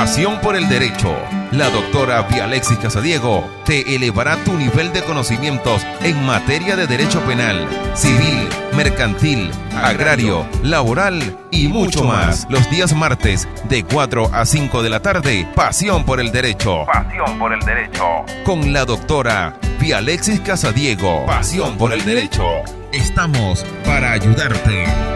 Pasión por el Derecho. La doctora Alexis Casadiego te elevará tu nivel de conocimientos en materia de derecho penal, civil, mercantil, agrario, laboral y mucho más. Los días martes de 4 a 5 de la tarde, Pasión por el Derecho. Pasión por el Derecho. Con la doctora Alexis Casadiego. Pasión por el Derecho. Estamos para ayudarte.